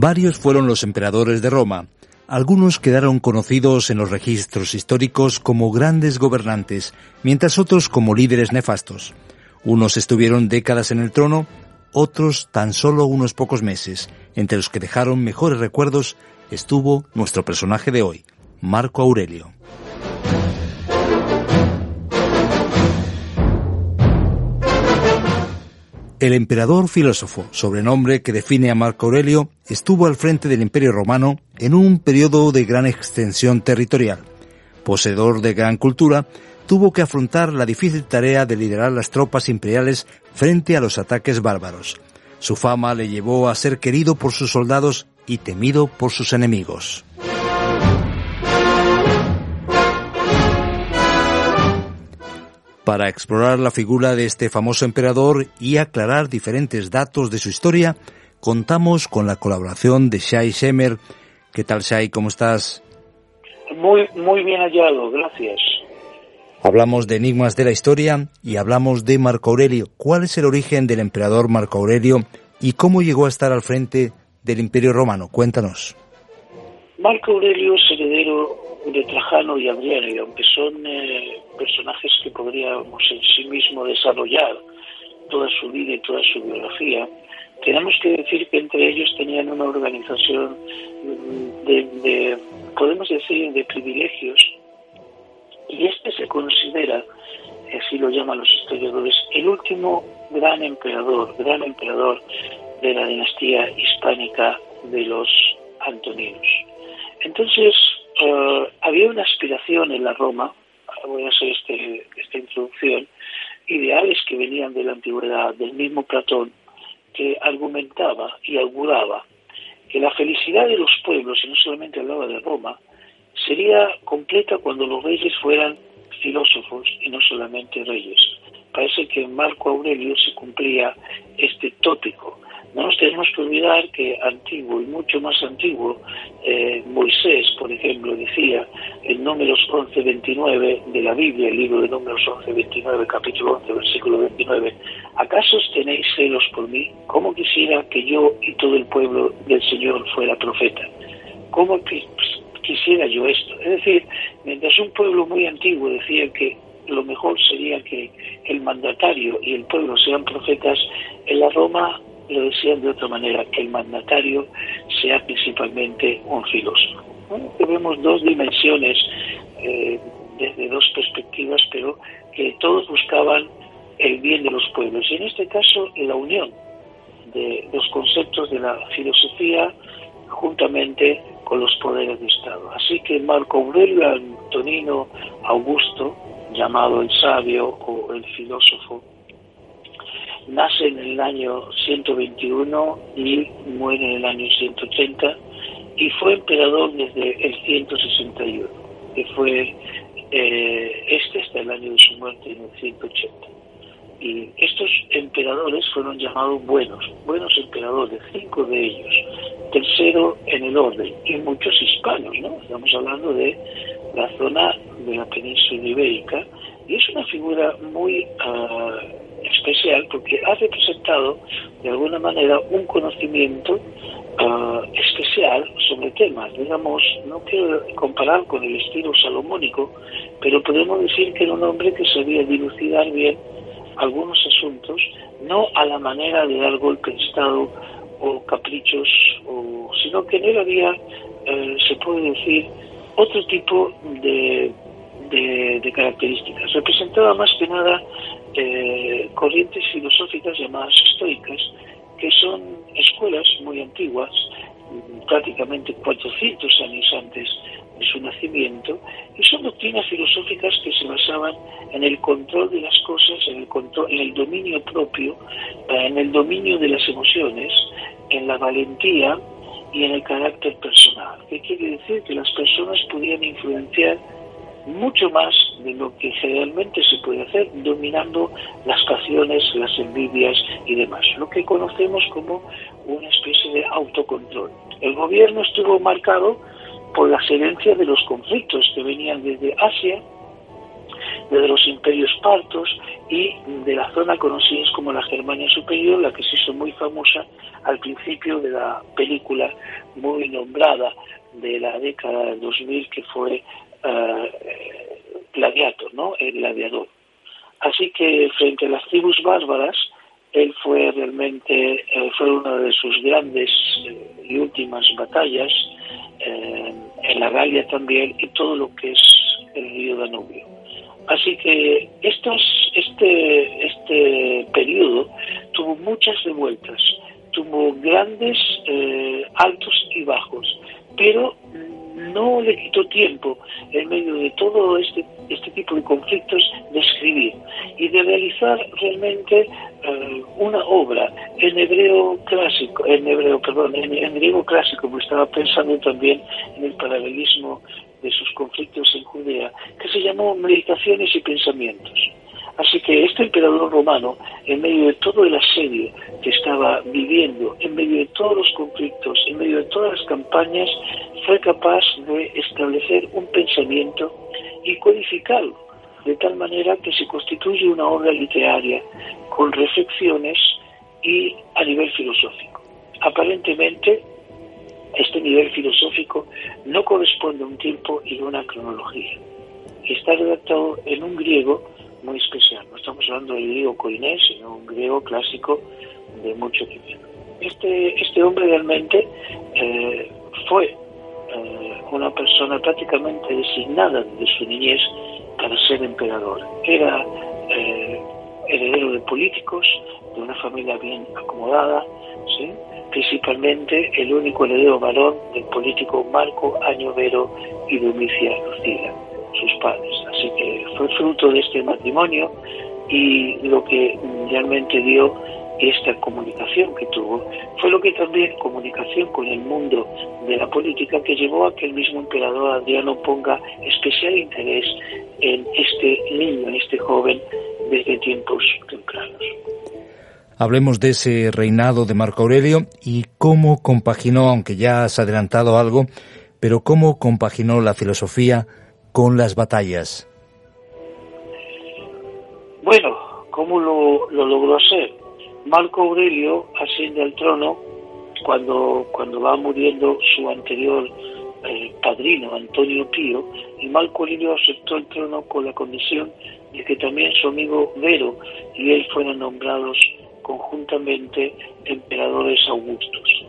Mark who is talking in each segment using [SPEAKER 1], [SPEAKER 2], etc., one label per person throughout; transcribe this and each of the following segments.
[SPEAKER 1] Varios fueron los emperadores de Roma. Algunos quedaron conocidos en los registros históricos como grandes gobernantes, mientras otros como líderes nefastos. Unos estuvieron décadas en el trono, otros tan solo unos pocos meses. Entre los que dejaron mejores recuerdos estuvo nuestro personaje de hoy, Marco Aurelio. El emperador filósofo, sobrenombre que define a Marco Aurelio, estuvo al frente del Imperio Romano en un periodo de gran extensión territorial. Poseedor de gran cultura, tuvo que afrontar la difícil tarea de liderar las tropas imperiales frente a los ataques bárbaros. Su fama le llevó a ser querido por sus soldados y temido por sus enemigos. Para explorar la figura de este famoso emperador y aclarar diferentes datos de su historia, contamos con la colaboración de Shai Shemer. ¿Qué tal, Shai? ¿Cómo estás?
[SPEAKER 2] Muy, muy bien hallado, gracias.
[SPEAKER 1] Hablamos de enigmas de la historia y hablamos de Marco Aurelio. ¿Cuál es el origen del emperador Marco Aurelio y cómo llegó a estar al frente del Imperio Romano? Cuéntanos.
[SPEAKER 2] Marco Aurelio es heredero de Trajano y Adriano, y aunque son eh, personajes que podríamos en sí mismo desarrollar toda su vida y toda su biografía, tenemos que decir que entre ellos tenían una organización de, podemos decir, de privilegios, y este se considera, así lo llaman los historiadores, el último gran emperador, gran emperador de la dinastía hispánica de los Antoninos. Entonces, eh, había una aspiración en la Roma voy a hacer este, esta introducción, ideales que venían de la antigüedad, del mismo Platón, que argumentaba y auguraba que la felicidad de los pueblos, y no solamente hablaba de Roma, sería completa cuando los reyes fueran filósofos y no solamente reyes. Parece que en Marco Aurelio se cumplía este tópico no nos tenemos que olvidar que antiguo y mucho más antiguo, eh, Moisés, por ejemplo, decía en Números 11.29 de la Biblia, el libro de Números 11.29, capítulo 11, versículo 29, ¿acaso tenéis celos por mí? ¿Cómo quisiera que yo y todo el pueblo del Señor fuera profeta? ¿Cómo quisiera yo esto? Es decir, mientras un pueblo muy antiguo decía que lo mejor sería que el mandatario y el pueblo sean profetas, en la Roma lo decían de otra manera, que el mandatario sea principalmente un filósofo. Bueno, vemos dos dimensiones eh, desde dos perspectivas, pero que todos buscaban el bien de los pueblos. Y en este caso, la unión de los conceptos de la filosofía juntamente con los poderes de Estado. Así que Marco Aurelio Antonino Augusto, llamado el sabio o el filósofo, nace en el año 121 y muere en el año 180 y fue emperador desde el 161, que fue eh, este hasta el año de su muerte en el 180. Y estos emperadores fueron llamados buenos, buenos emperadores, cinco de ellos, tercero en el orden, y muchos hispanos, ¿no? Estamos hablando de la zona de la península ibérica, y es una figura muy uh, especial porque ha representado de alguna manera un conocimiento uh, especial sobre temas. Digamos, no quiero comparar con el estilo salomónico, pero podemos decir que era un hombre que sabía dilucidar bien algunos asuntos, no a la manera de dar golpe de Estado o caprichos, o, sino que en él había, eh, se puede decir, otro tipo de de, características. Representaba más que nada eh, corrientes filosóficas llamadas estoicas, que son escuelas muy antiguas, prácticamente 400 años antes de su nacimiento, y son doctrinas filosóficas que se basaban en el control de las cosas, en el, control, en el dominio propio, en el dominio de las emociones, en la valentía y en el carácter personal. ¿Qué quiere decir? Que las personas podían influenciar mucho más de lo que generalmente se puede hacer dominando las pasiones, las envidias y demás, lo que conocemos como una especie de autocontrol. El gobierno estuvo marcado por las herencias de los conflictos que venían desde Asia, desde los imperios partos y de la zona conocida como la Germania Superior, la que se hizo muy famosa al principio de la película muy nombrada de la década del 2000 que fue eh, Gladiator, ¿no? El gladiador. Así que frente a las tribus bárbaras, él fue realmente, eh, fue una de sus grandes eh, y últimas batallas, en la Galia también, y todo lo que es el río Danubio. Así que estos, este, este periodo tuvo muchas revueltas, tuvo grandes altos y bajos, pero no le quitó tiempo en medio de todo este, este tipo de conflictos de escribir y de realizar realmente eh, una obra en hebreo clásico, en hebreo, perdón, en, en griego clásico, como estaba pensando también en el paralelismo de sus conflictos en Judea, que se llamó Meditaciones y Pensamientos. Así que este emperador romano, en medio de todo el asedio que estaba viviendo, en medio de todos los conflictos, en medio de todas las campañas, fue capaz de establecer un pensamiento y codificarlo, de tal manera que se constituye una obra literaria con reflexiones y a nivel filosófico. Aparentemente, este nivel filosófico no corresponde a un tiempo y a una cronología. Está redactado en un griego muy especial. No estamos hablando del griego coinés, sino un griego clásico de mucho tiempo. Este, este hombre realmente eh, fue eh, una persona prácticamente designada de su niñez para ser emperador. Era eh, heredero de políticos, de una familia bien acomodada, principalmente el único heredero varón del político Marco Añovero y Domicia Lucila sus padres. Fruto de este matrimonio y lo que realmente dio esta comunicación que tuvo fue lo que también comunicación con el mundo de la política que llevó a que el mismo emperador Adriano ponga especial interés en este niño, en este joven desde tiempos tempranos.
[SPEAKER 1] Hablemos de ese reinado de Marco Aurelio y cómo compaginó, aunque ya has adelantado algo, pero cómo compaginó la filosofía con las batallas?
[SPEAKER 2] Bueno, ¿cómo lo, logró hacer? Marco Aurelio asciende al trono cuando, cuando va muriendo su anterior eh, padrino, Antonio Pío, y Marco Aurelio aceptó el trono con la condición de que también su amigo Vero y él fueran nombrados conjuntamente emperadores augustos.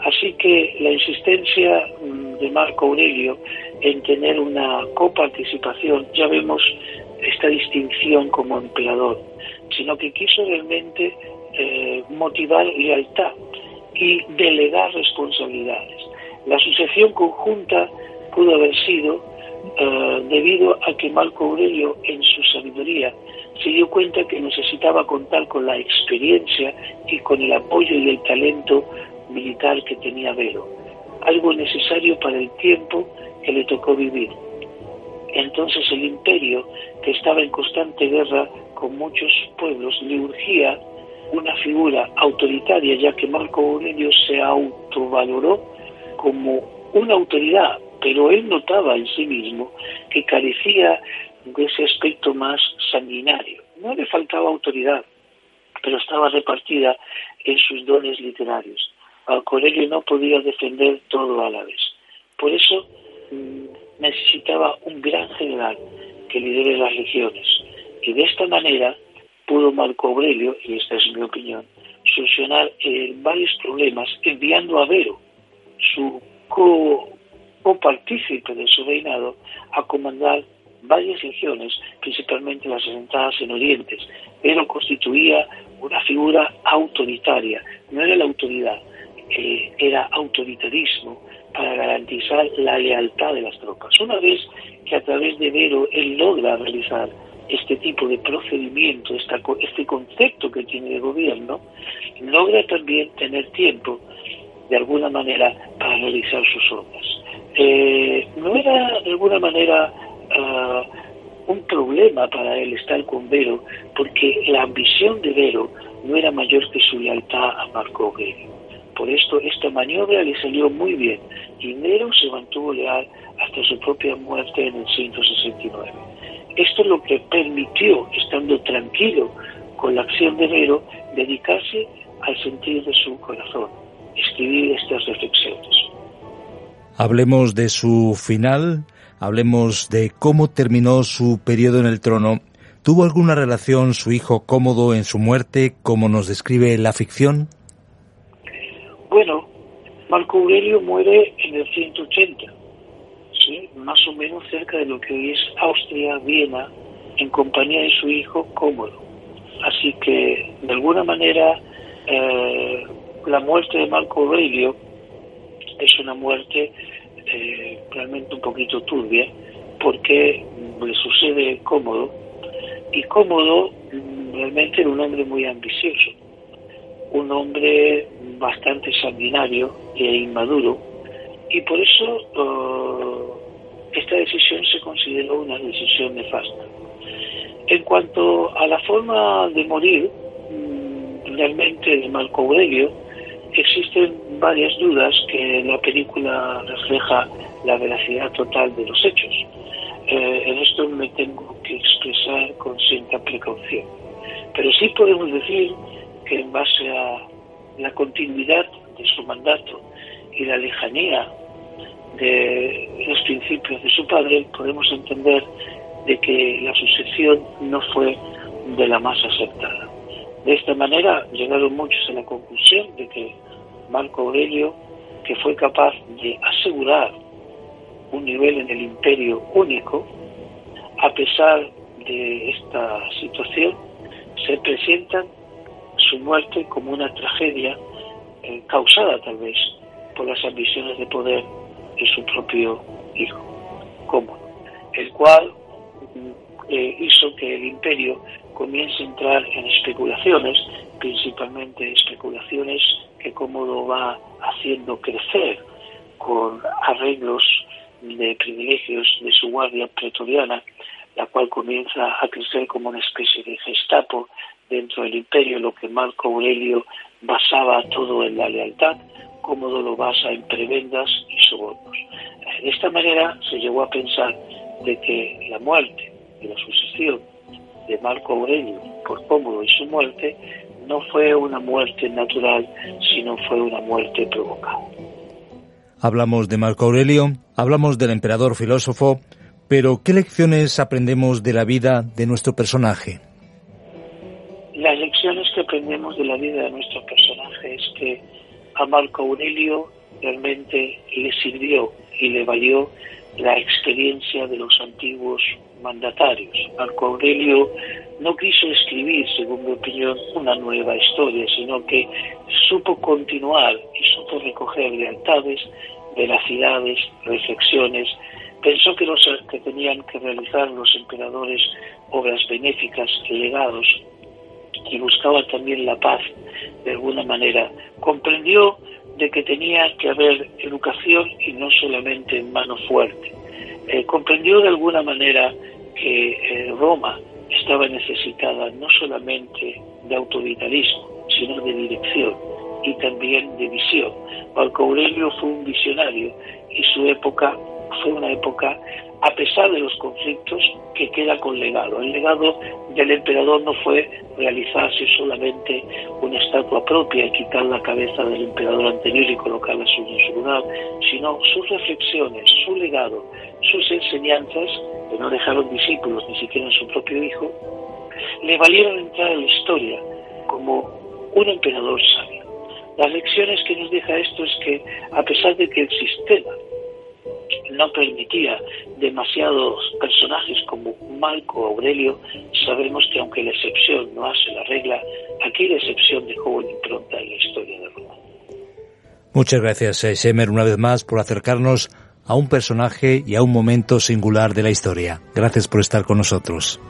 [SPEAKER 2] Así que la insistencia mm, de Marco Aurelio en tener una coparticipación, ya vemos esta distinción como emperador, sino que quiso realmente eh, motivar lealtad y delegar responsabilidades. La sucesión conjunta pudo haber sido eh, debido a que Marco Aurelio en su sabiduría se dio cuenta que necesitaba contar con la experiencia y con el apoyo y el talento militar que tenía Vero, algo necesario para el tiempo que le tocó vivir. Entonces el imperio, que estaba en constante guerra con muchos pueblos, le urgía una figura autoritaria, ya que Marco Aurelio se autovaloró como una autoridad, pero él notaba en sí mismo que carecía de ese aspecto más sanguinario. No le faltaba autoridad, pero estaba repartida en sus dones literarios. Aurelio no podía defender todo a la vez. Por eso necesitaba un gran general que lidere las legiones. Y de esta manera pudo Marco Aurelio, y esta es mi opinión, solucionar eh, varios problemas enviando a Vero, su copartícipe de su reinado, a comandar varias legiones, principalmente las asentadas en Orientes, pero constituía una figura autoritaria, no era la autoridad, eh, era autoritarismo para garantizar la lealtad de las tropas. Una vez que a través de Vero él logra realizar este tipo de procedimiento, este concepto que tiene de gobierno, logra también tener tiempo, de alguna manera, para realizar sus obras. Eh, no era de alguna manera ah, un problema para él estar con Vero, porque la ambición de Vero no era mayor que su lealtad a Marco Aurelio. Por esto, esta maniobra le salió muy bien y Vero se mantuvo leal hasta su propia muerte en el 169. Esto es lo que permitió, estando tranquilo con la acción de Vero, dedicarse al sentido de su corazón, escribir estas reflexiones.
[SPEAKER 1] Hablemos de su final, hablemos de cómo terminó su periodo en el trono. ¿Tuvo alguna relación su hijo cómodo en su muerte, como nos describe la ficción?
[SPEAKER 2] Bueno, Marco Aurelio muere en el 180 más o menos cerca de lo que hoy es Austria, Viena, en compañía de su hijo Cómodo. Así que, de alguna manera, eh, la muerte de Marco Aurelio es una muerte eh, realmente un poquito turbia, porque le sucede Cómodo, y Cómodo mm, realmente era un hombre muy ambicioso, un hombre bastante sanguinario e inmaduro, y por eso eh, esta decisión se consideró una decisión nefasta. En cuanto a la forma de morir, mm, realmente de Marco Aurelio, existen varias dudas que la película refleja la veracidad total de los hechos. Eh, en esto me tengo que expresar con cierta precaución. Pero sí podemos decir que en base a la continuidad de su mandato y la lejanía de los principios de su padre, podemos entender de que la sucesión no fue de la más aceptada. De esta manera llegaron muchos a la conclusión de que Marco Aurelio, que fue capaz de asegurar un nivel en el imperio único, a pesar de esta situación, se presenta su muerte como una tragedia eh, causada tal vez por las ambiciones de poder de su propio hijo, Cómodo, el cual eh, hizo que el imperio comience a entrar en especulaciones, principalmente especulaciones que Cómodo va haciendo crecer con arreglos de privilegios de su guardia pretoriana, la cual comienza a crecer como una especie de gestapo dentro del imperio, lo que Marco Aurelio basaba todo en la lealtad, Cómodo lo basa en prebendas y sobornos. De esta manera se llegó a pensar de que la muerte y la sucesión de Marco Aurelio por Cómodo y su muerte no fue una muerte natural, sino fue una muerte provocada.
[SPEAKER 1] Hablamos de Marco Aurelio, hablamos del emperador filósofo, pero ¿qué lecciones aprendemos de la vida de nuestro personaje?
[SPEAKER 2] Las lecciones que aprendemos de la vida de nuestro personaje es que a Marco Aurelio realmente le sirvió y le valió la experiencia de los antiguos mandatarios. Marco Aurelio no quiso escribir, según mi opinión, una nueva historia, sino que supo continuar y supo recoger lealtades, veracidades, reflexiones. Pensó que, los, que tenían que realizar los emperadores obras benéficas, legados, y buscaba también la paz de alguna manera. Comprendió de que tenía que haber educación y no solamente en mano fuerte. Eh, comprendió de alguna manera que eh, Roma estaba necesitada no solamente de autoritarismo, sino de dirección y también de visión. Marco Aurelio fue un visionario y su época fue una época, a pesar de los conflictos, que queda con legado. El legado del emperador no fue realizarse solamente una estatua propia y quitar la cabeza del emperador anterior y colocarla en su lugar, sino sus reflexiones, su legado, sus enseñanzas, que no dejaron discípulos ni siquiera en su propio hijo, le valieron entrar en la historia como un emperador sabio. Las lecciones que nos deja esto es que, a pesar de que el sistema no permitía demasiados personajes como Marco Aurelio, sabemos que aunque la excepción no hace la regla, aquí la excepción dejó una impronta en la historia de Roma.
[SPEAKER 1] Muchas gracias, Shemer, una vez más por acercarnos a un personaje y a un momento singular de la historia. Gracias por estar con nosotros.